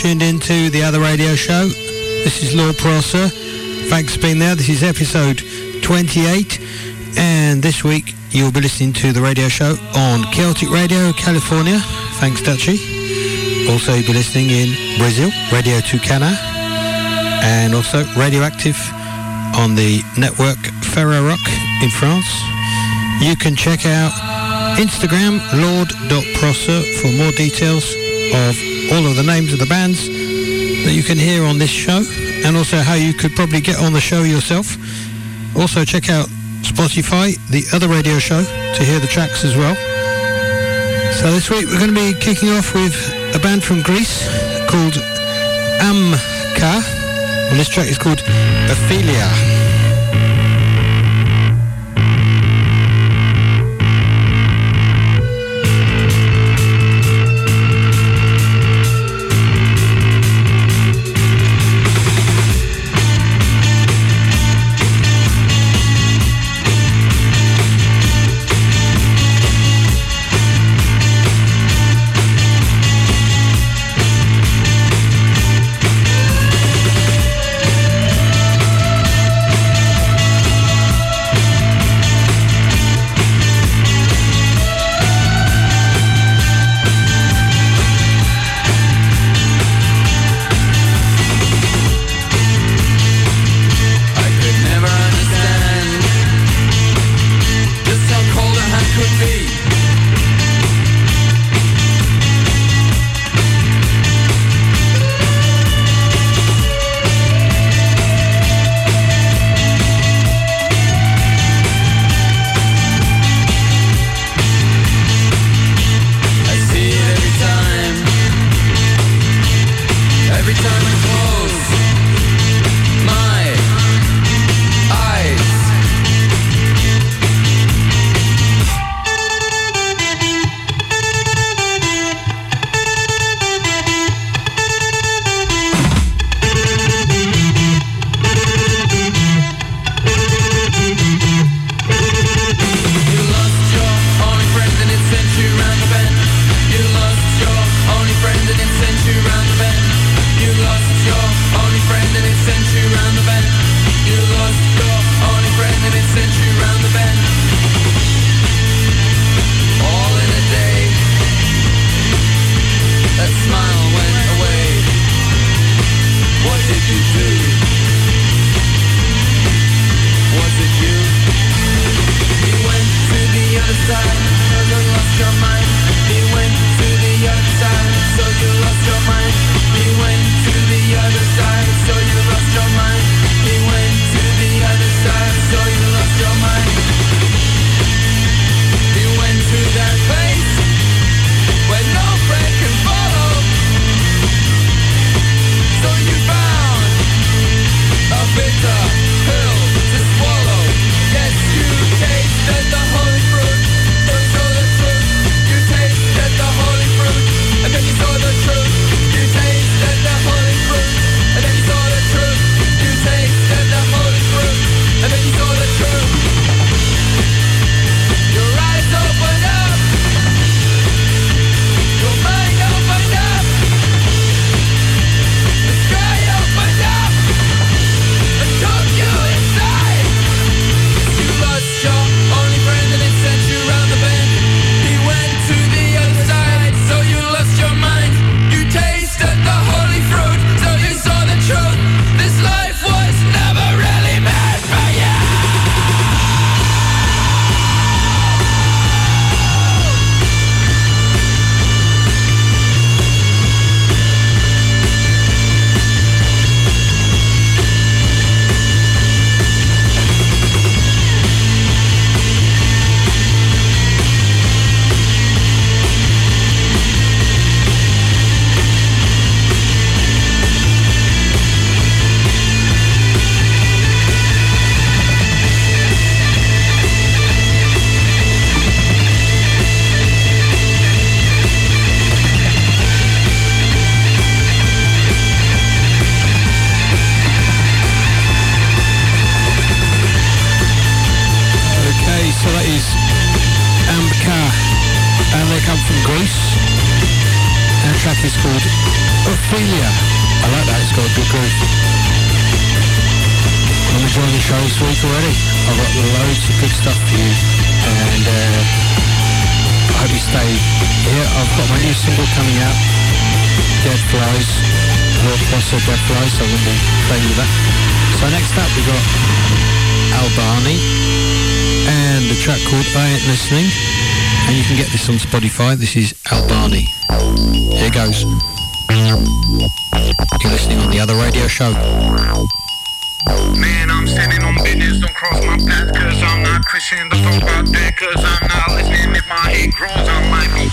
tuned into the other radio show. This is Lord Prosser. Thanks for being there. This is episode 28 and this week you'll be listening to the radio show on Celtic Radio California. Thanks Dutchy. Also you'll be listening in Brazil, Radio Tucana and also Radioactive on the network Ferro Rock in France. You can check out Instagram lord.prosser for more details of all of the names of the bands that you can hear on this show and also how you could probably get on the show yourself. Also check out Spotify, the other radio show, to hear the tracks as well. So this week we're going to be kicking off with a band from Greece called Amka and this track is called Ophelia. This is Albani. Here goes. You're listening on the other radio show. Man, I'm on business, don't cross my path Cause I'm not Christian, about Cause I'm not listening, if my head grows I might be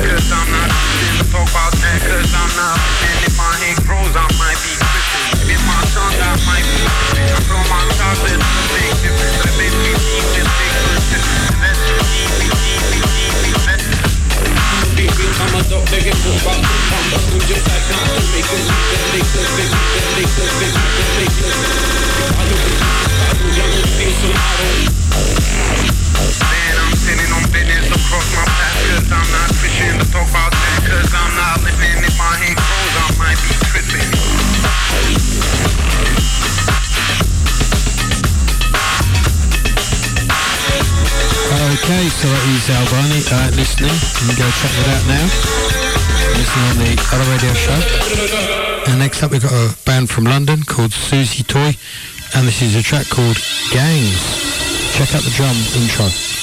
cause I'm not talk about that, cause I'm not. If my grows, I might be. If my might be. I'm my the they could If I Man, I'm not listening If my head grows, I might be tripping Okay, so that is Albani uh, listening. You can go check that out now. Listen on the other radio show. And next up we've got a band from London called Susie Toy. And this is a track called Gangs. Check out the drum intro.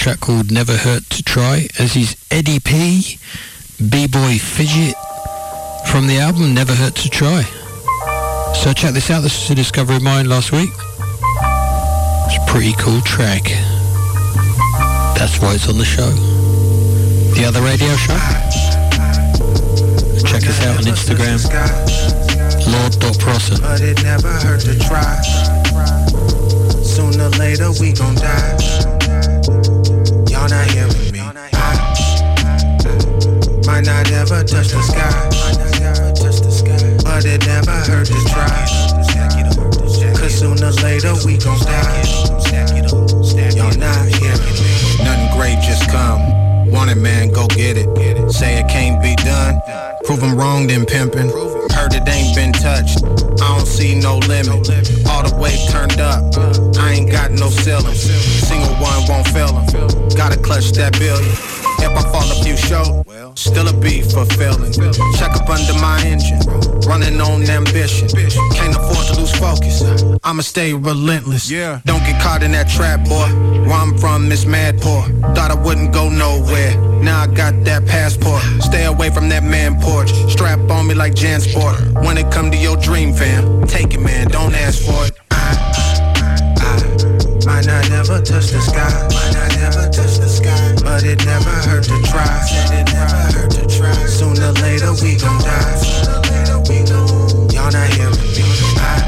Track called Never Hurt to Try, as is Eddie P, B-Boy Fidget, from the album Never Hurt to Try. So check this out, this is a discovery of mine last week. It's a pretty cool track. That's why it's on the show. The other radio show. Check us out on Instagram. Lord.Prosser. But it never hurt to try. Sooner or later we gon' die y'all not hearing me. I might not ever touch the sky, but it never hurt to try. Cause sooner or later we gon' die. Y'all not hearing me. Nothing great just come. Want it, man, go get it. Say it can't be done. Prove them wrong, then pimpin'. Heard it ain't been touched. I don't see no limit. All the way turned up. I ain't got no ceiling. Single one won't fail him. Gotta clutch that billion. If I fall a few short, still a be fulfilling. Check up under my engine, running on ambition. Can't afford to lose focus. I'ma stay relentless. Yeah. Don't get caught in that trap, boy. Where I'm from is mad poor. Thought I wouldn't go nowhere. Now I got that passport. Stay away from that man porch. Strap on me like Jansport. When it come to your dream, fam, take it, man. Don't ask for it. I, I might not never touch the sky. Might not never touch the sky. But it never hurt to try. Said it never hurt to try. Sooner or later we gon' die. Y'all not hearing me. I,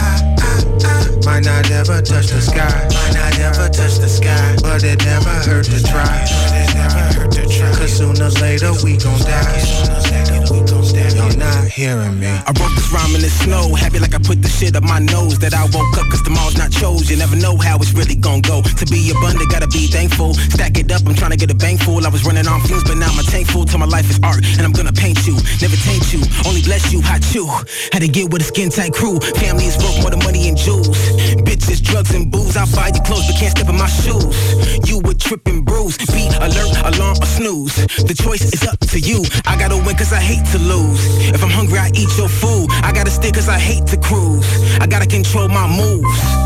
I, I, might not ever touch the sky. Might not ever touch the sky. But it never hurt to try. But it never hurt to try. Cause sooner or later we gon' die. Sooner or later we gon' die. Y'all not hearing me. I wrote this rhyme in the snow, happy like I put the shit up my nose That I woke up cause tomorrow's not chose, you never know how it's really gon' go. To be abundant, gotta be thankful, stack it up, I'm trying to get a bank full. I was running on fumes, but now my tank full Till my life is art, and I'm gonna paint you. Never taint you, only bless you, hot you. Had to get with a skin tight crew, family is worth more than money and jewels. Bitches, drugs, and booze, I'll buy you clothes, but can't step in my shoes. You would trip and bruise, be alert, alarm, or snooze. The choice is up to you, I gotta win cause I hate to lose If I'm hungry, I eat your food. I gotta stick cause I hate to cruise. I gotta control my moves.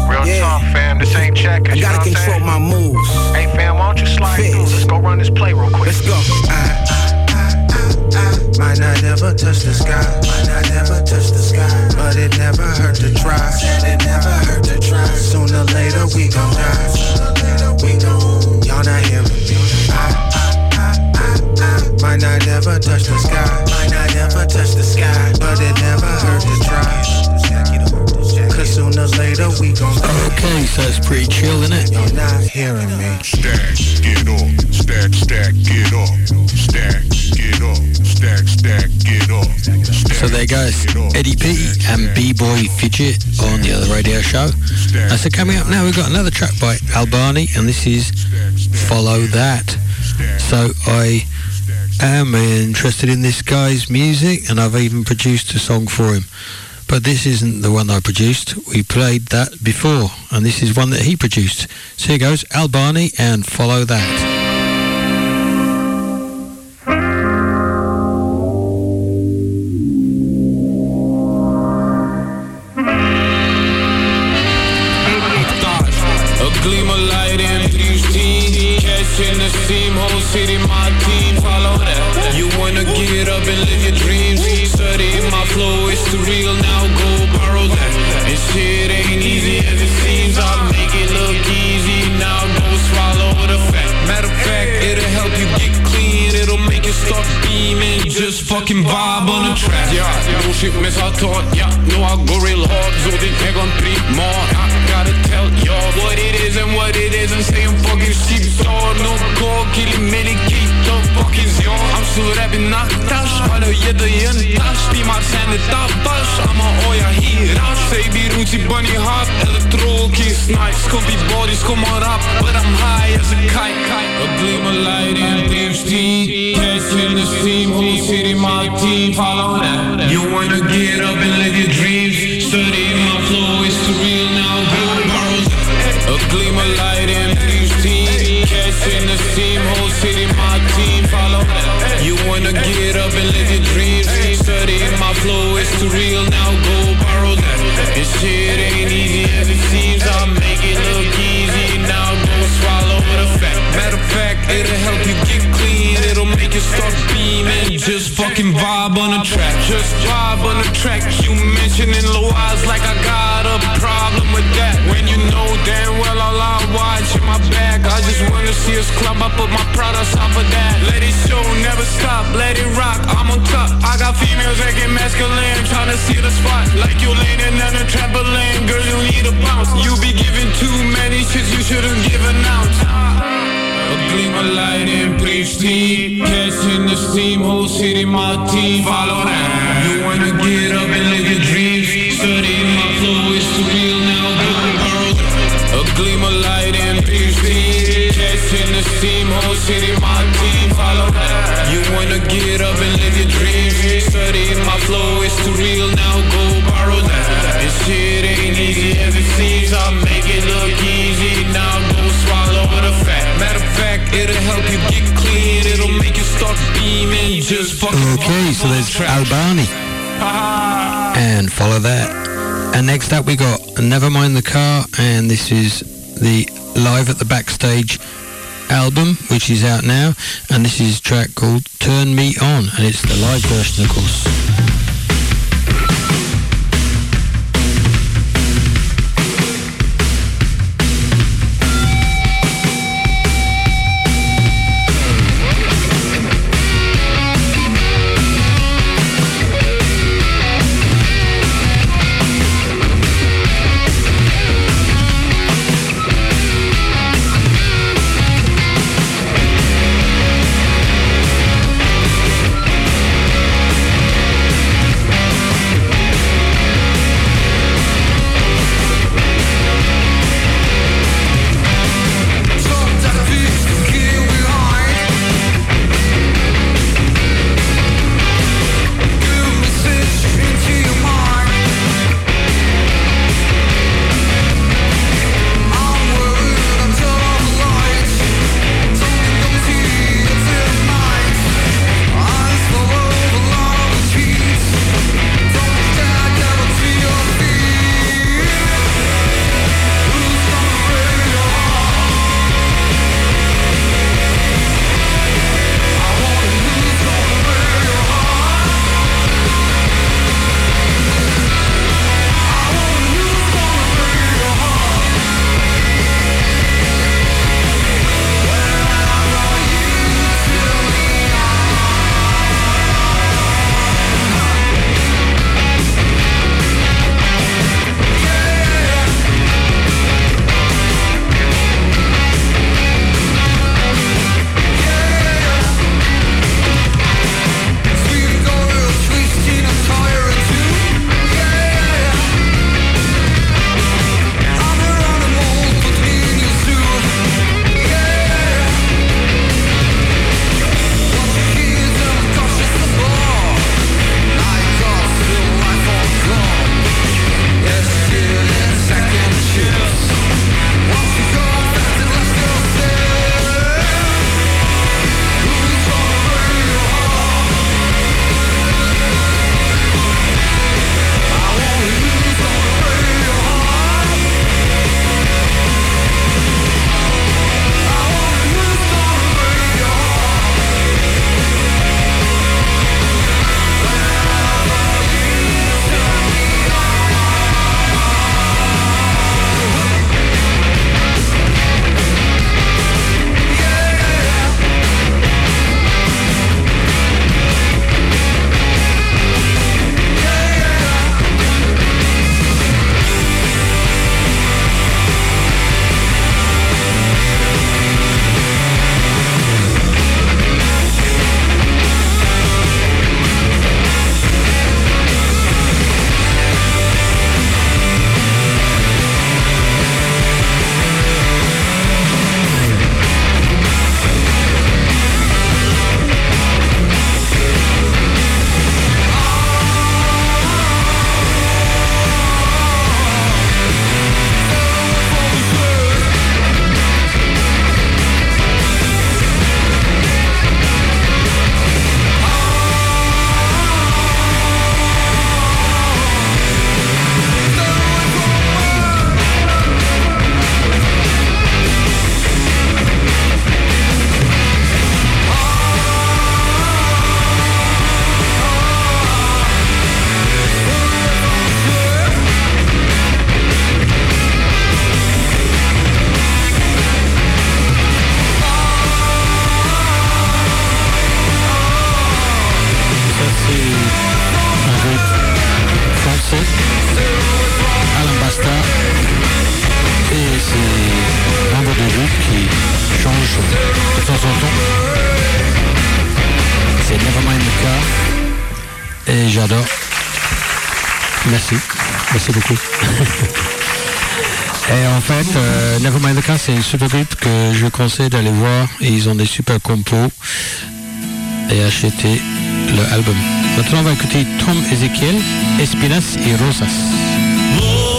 Real yeah. talk, fam. This ain't checkers. I you know gotta what I'm control my moves. Hey, fam, why don't you slide Fizz. through? Let's go run this play real quick. Let's go. I, I, I, I might not ever touch the sky. Might not ever touch the sky. But it never hurt to try. Said it never hurt to try. Sooner or later we gon' die. Sooner later we gon' Y'all not hearing me. Might not ever touch the sky. Might not ever touch the sky. But it never hurt to try. Cause sooner or later we gon' die. Okay, so it's pretty chill, isn't it? Y'all not hearing me. Stack, get off. Stack, stack, get off. Stack, get off. Stack, stack, get off. So there goes. Eddie P and B-Boy Fidget on the other radio show. Uh, so coming up now, we've got another track by Albani, and this is Follow That. So I am interested in this guy's music, and I've even produced a song for him. But this isn't the one I produced. We played that before, and this is one that he produced. So here goes Albani and Follow That. Mar sen de tapas Ama o ya hiraş Säg vi runt i bunny hop Elektro-kiss nice Skumpy bodies come on up But I'm high as a kite. A gleam of light in DMC Catching the steam Whole city my team. Follow that. You wanna get up and live your dreams. Study track You mentioning eyes like I got a problem with that. When you know damn well all I watch in my bag I just wanna see us club. I put my products off of that. Let it show, never stop, let it rock. I'm on top, I got females that get masculine Tryna see the spot. Like you leaning on a trampoline. Girl, you need a bounce. You be giving too many shits you shouldn't give an gleam light Catching the steam, whole city my team Follow that. You wanna get up and live your dreams. Study my flow, it's the real now. A gleam of light in Catching the steam, whole city my team Follow that. You wanna get up and live your dreams. Study my flow, help you get clean. It'll make you start beaming. Just fucking Okay, so there's Albani. Ah. and follow that. And next up we got Never Mind the Car and this is the Live at the Backstage album which is out now and this is a track called Turn Me On and it's the live version of course. C'est un super groupe que je conseille d'aller voir. Et ils ont des super compos et acheter le album. Maintenant, on va écouter Tom Ezekiel, Espinas y Rosas.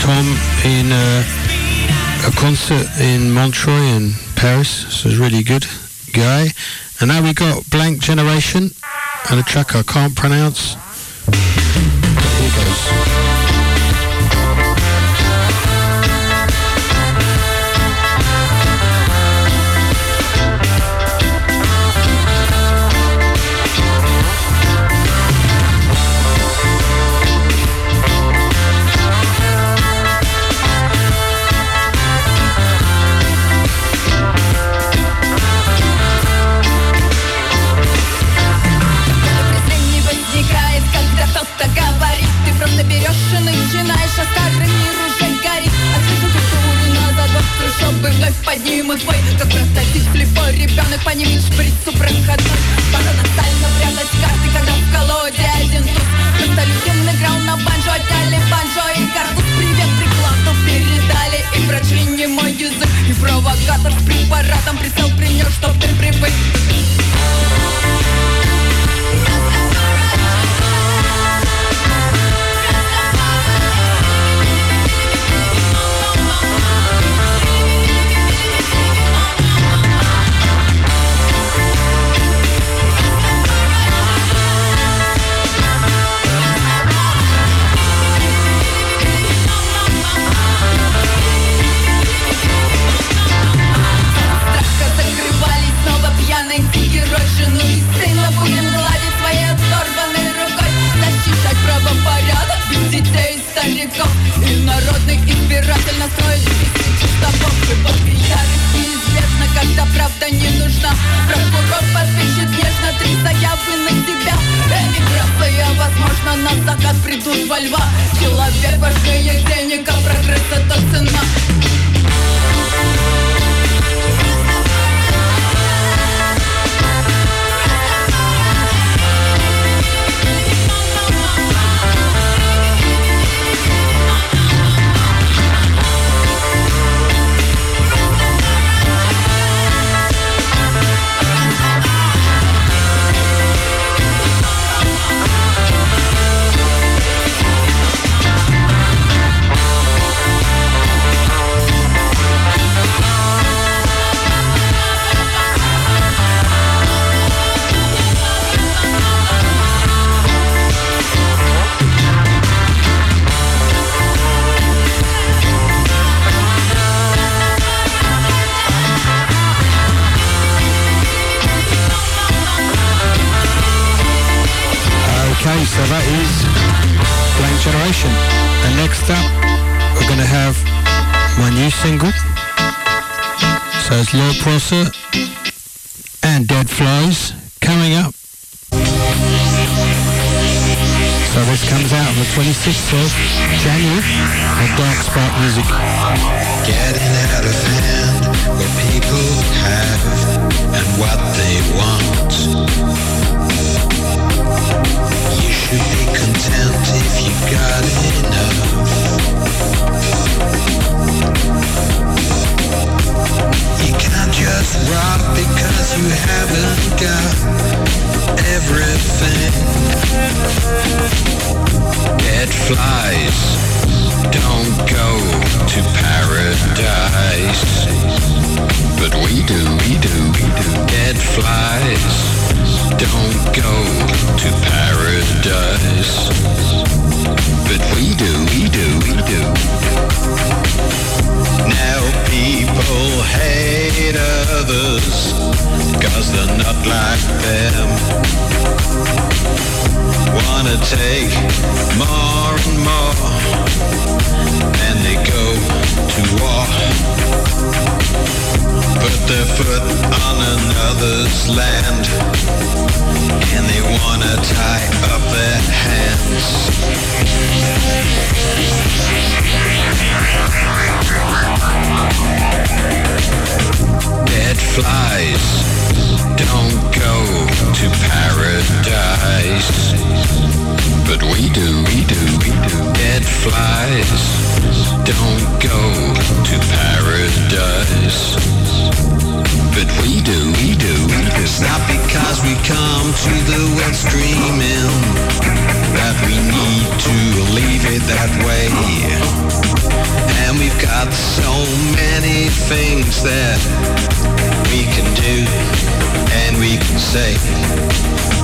Tom in uh, a concert in Montreux in Paris, so it's really good guy. And now we got Blank Generation and a track I can't pronounce. Ребенок поднимет шприцу проходной Парадоксально прятать карты, когда в колоде один туз. Просто людям играл на банджо, отняли банджо и картуз. Привет прикладу передали и прочли не мой язык. И провокатор с препаратом присел принес, чтоб ты привык. Espinas So this comes out on the 26th of January on Dark Spark Music. Getting out of hand what people have and what they want. You should be content if you've got enough. You can't just rob because you haven't got everything. Dead flies don't go to paradise. But we do, we do, we do. Dead flies don't go to paradise. But we do, we do, we do. Now people hate others cause they're not like them. Wanna take more and more and they go to war. Put their foot on another's land and they wanna tie up their hands. Dead flies don't go to paradise. But we do, we do, we do. Dead flies don't go to paradise. But we do, we do. It's not because we come to the wet stream in that we need to leave it that way. And we've got so many things that we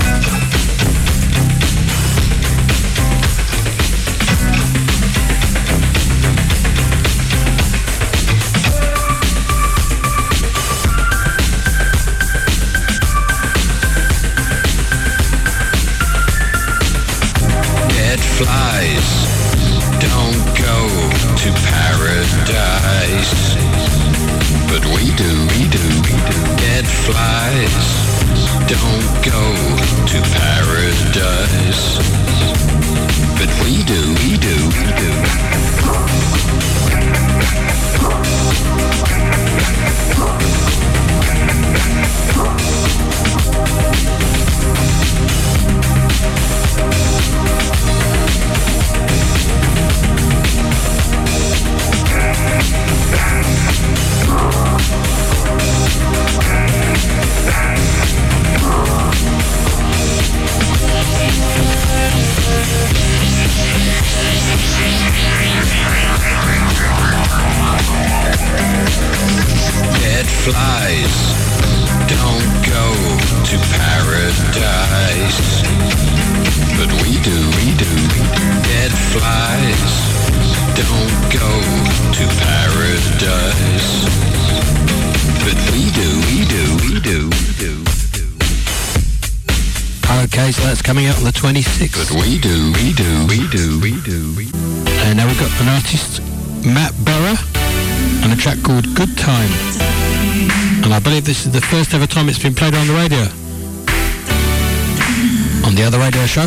On the other radio show,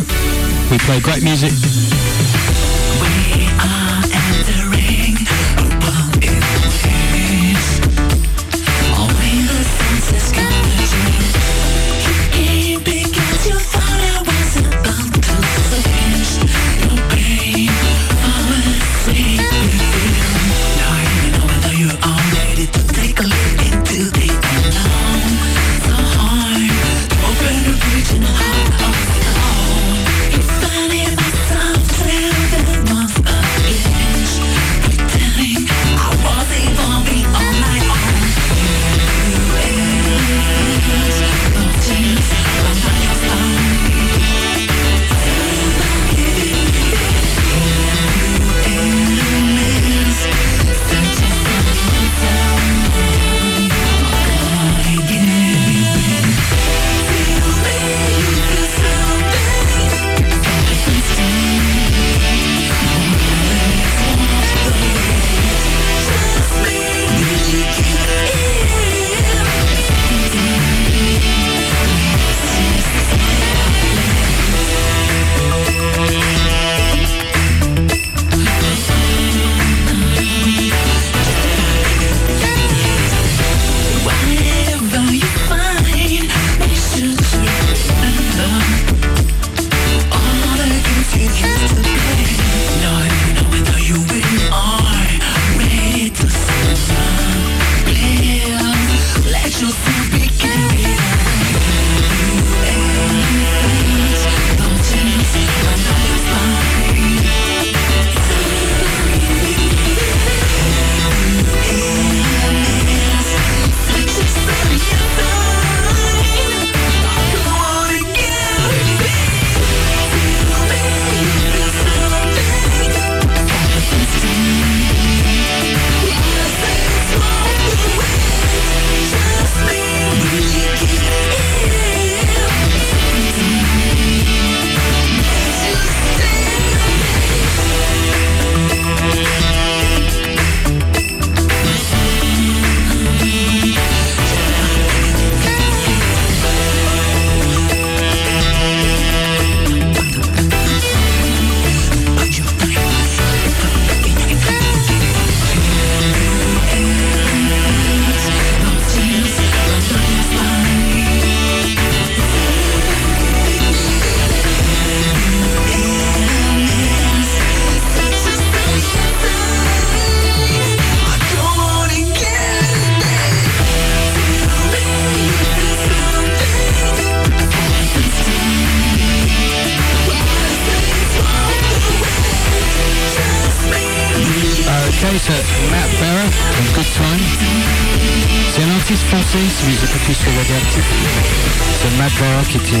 we play great music.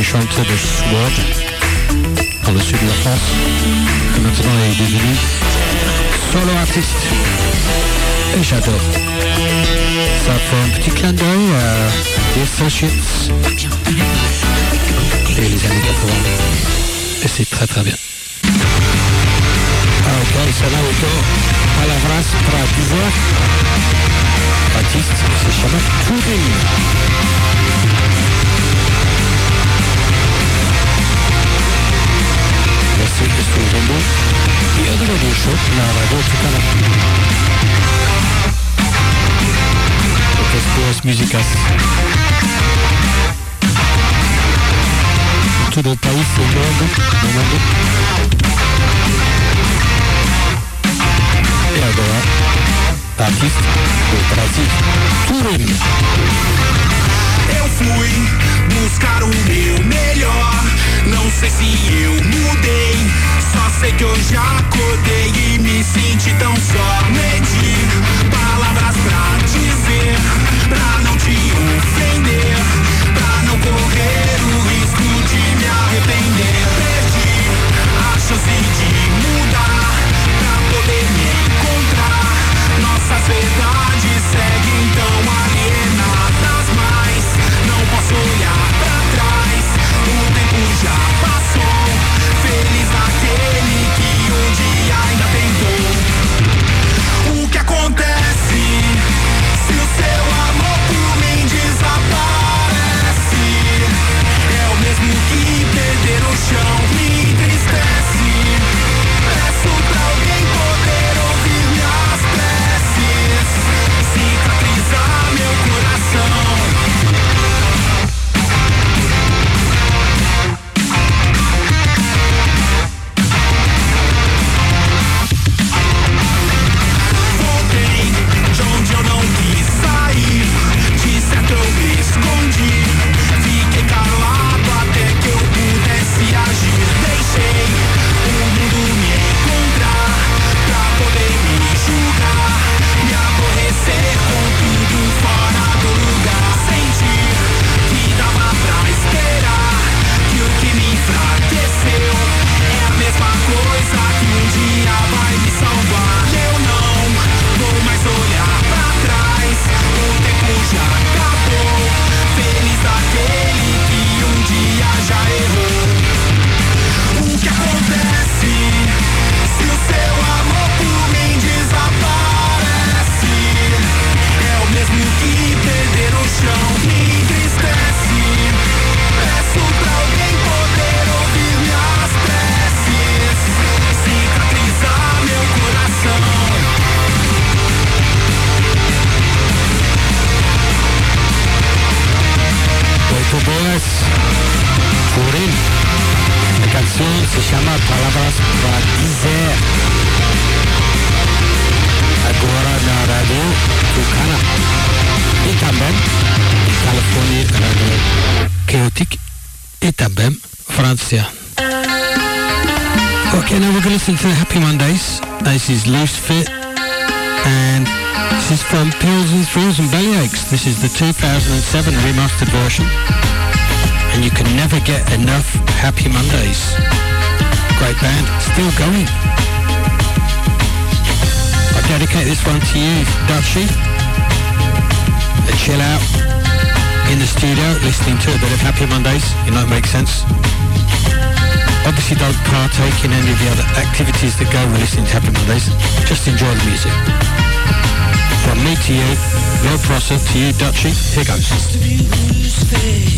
chanter de Tudo Tirou para o Fernando. E agora, tá artista do Brasil, Turim. Eu fui buscar o meu melhor. Não sei se eu mudei, só sei que eu já acordei e me senti tão só. Medir palavras pra dizer, pra te ofender, pra não correr o risco de me arrepender. Perdi a chance de mudar, pra poder me encontrar. Nossas verdades seguem tão Loose Fit and this is from Pills and Thrills and. This is the 2007 remastered version and you can never get enough Happy Mondays. Great band, still going. I dedicate this one to you, Dutchie. A chill out in the studio listening to a bit of Happy Mondays. You know, it makes sense. Obviously don't partake in any of the other activities that go with listening to Happy Mondays. Just enjoy the music. From me to you, Lord Prosser to you, Dutchie. Here goes.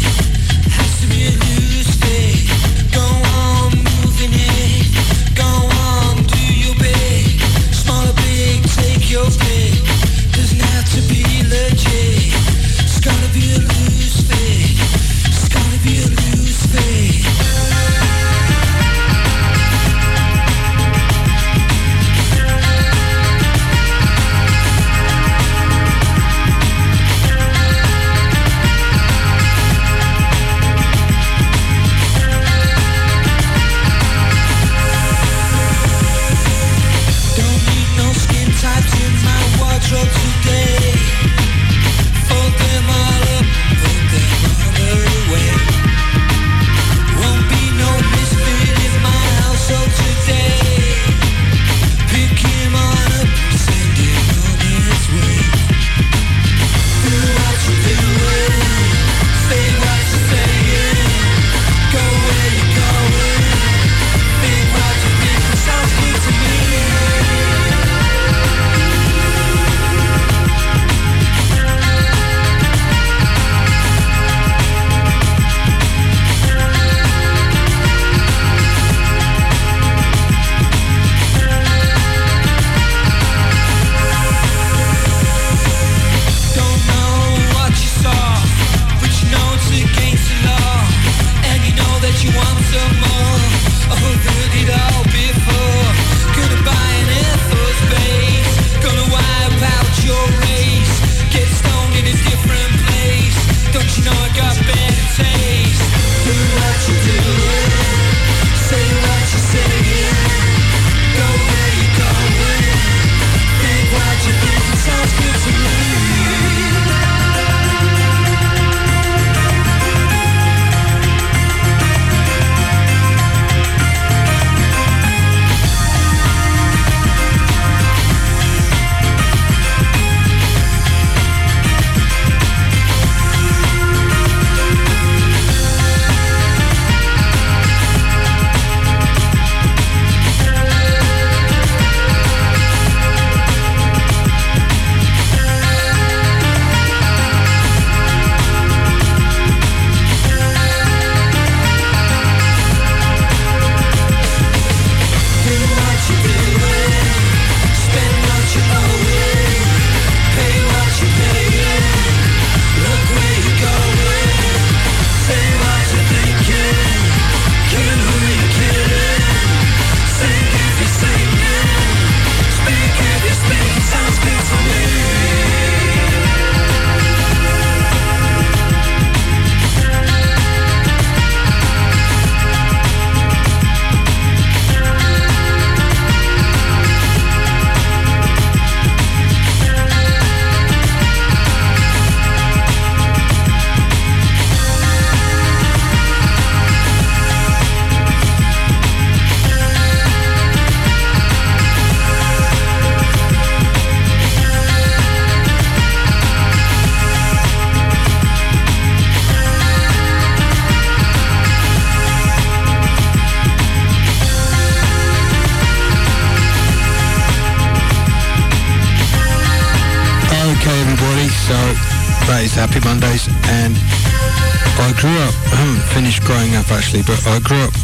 Grew up. I haven't finished growing up actually, but I grew up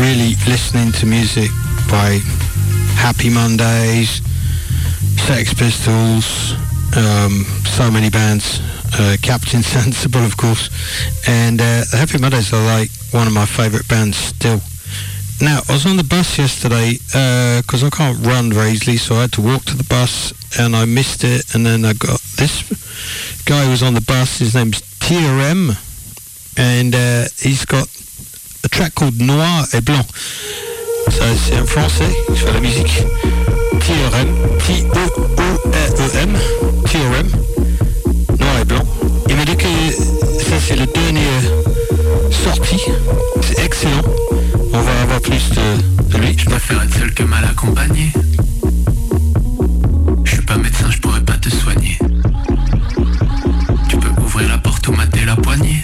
really listening to music by Happy Mondays, Sex Pistols, um, so many bands. Uh, Captain Sensible, of course, and uh, Happy Mondays are like one of my favourite bands still. now, I was on the bus yesterday because I can't run very easily, so I had to walk to the bus and I missed it. And then I got this guy who was on the bus. His name's TRM, and uh, he's got a track called Noir et Blanc. C'est un français qui fait la musique. TRM, T-O-O-R-E-M, TRM, Noir et Blanc. Il m'a dit que ça, c'est le dernier sorti. C'est excellent. On va avoir plus de, lui. Je préfère être seul que mal accompagné. Je suis pas médecin, je pourrais pas te soigner. Tu peux ouvrir la porte ou mater la poignée.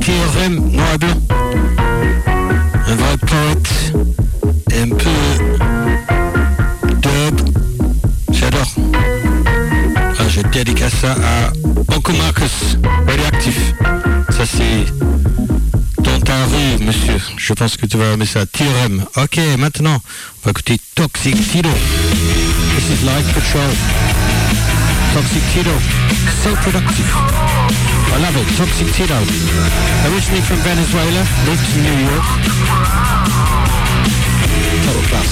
TRM noir et blanc. Un vrai poète, un peu dub. J'adore. Ah, je dédicace ça à Uncle Marcus, Radioactif. Ça, c'est dans ta rue, monsieur. Je pense que tu vas aimer ça. TRM. Ok, maintenant, on va écouter Toxic Tito. This is Live Patrol. Toxic Tito. So productive. I love it. Toxic Tito. Originally from Venezuela, lived in New York. Total class.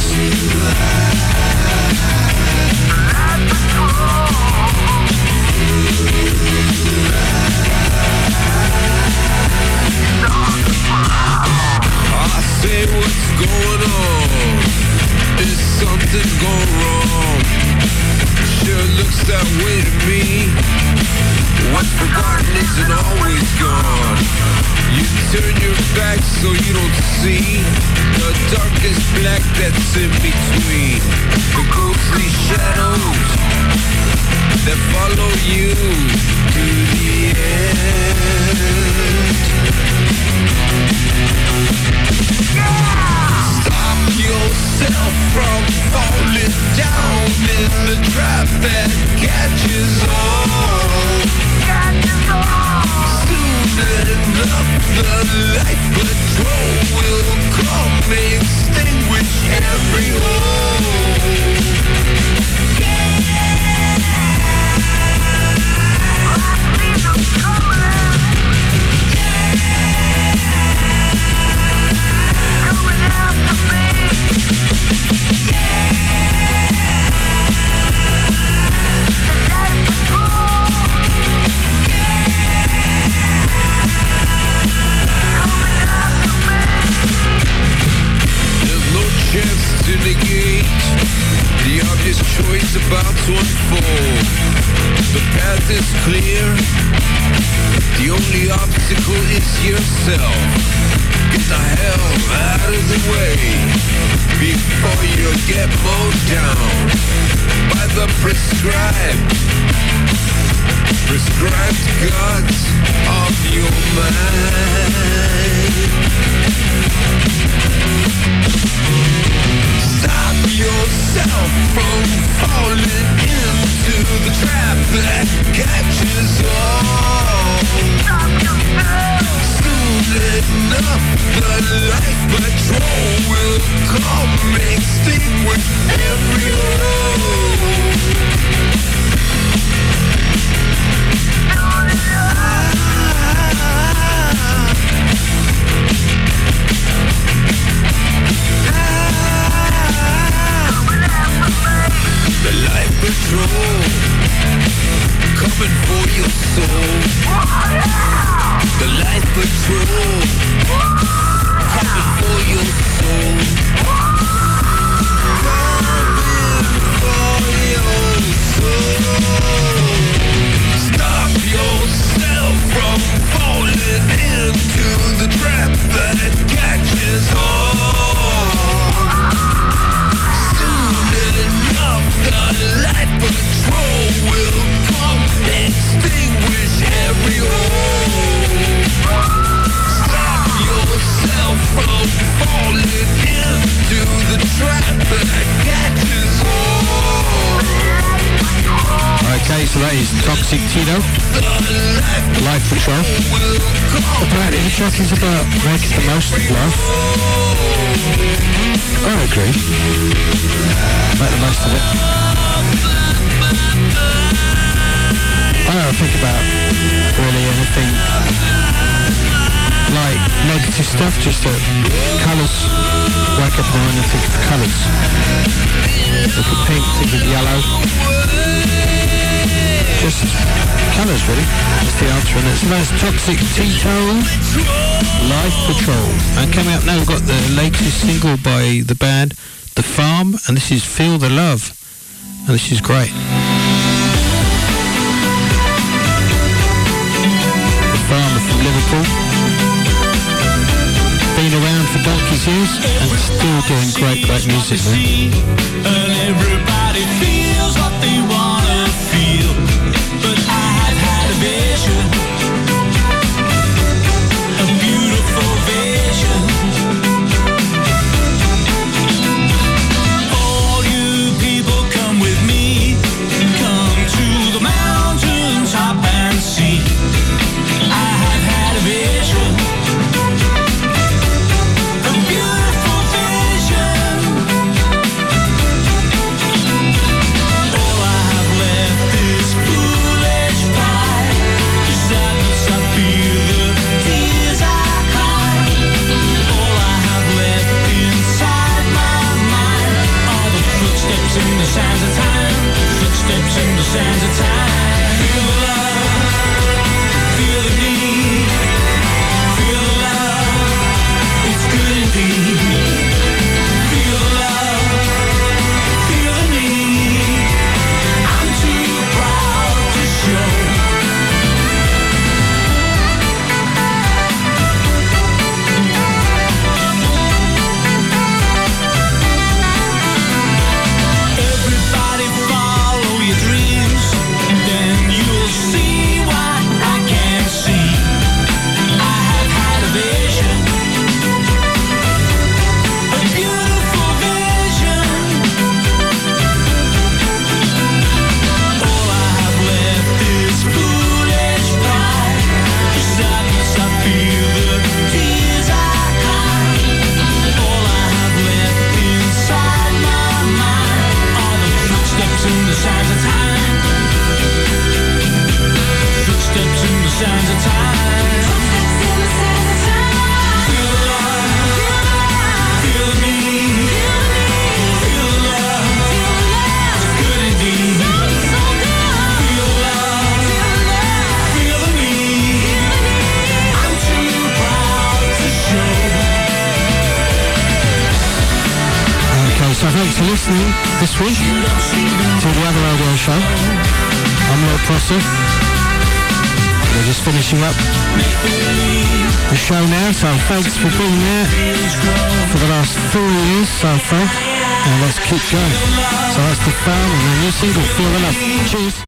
I say what's going on? Is something gone wrong? Sure looks that way to me. What's forgotten isn't always gone. You turn your back so you don't see the darkest black that's in between. The ghostly shadows that follow you to the end stop yourself from falling down in the trap that catches on. Soon enough, the life patrol will come extinguish every hope. Toxic Tito. Life for sure. Apparently, the track is about making the most of life. I agree. Make the most of it. I don't think about really anything like negative stuff, just eh, that colours, wake up in the morning and think of colours. Look at pink, think of yellow just colours really. It's the answer, and it's nice toxic Tito, Life Patrol. And coming up now, we've got the latest single by the band, The Farm, and this is Feel the Love, and this is great. The Farm from Liverpool. Been around for donkey's years and still doing great, great music. Feel the Love. Cheers.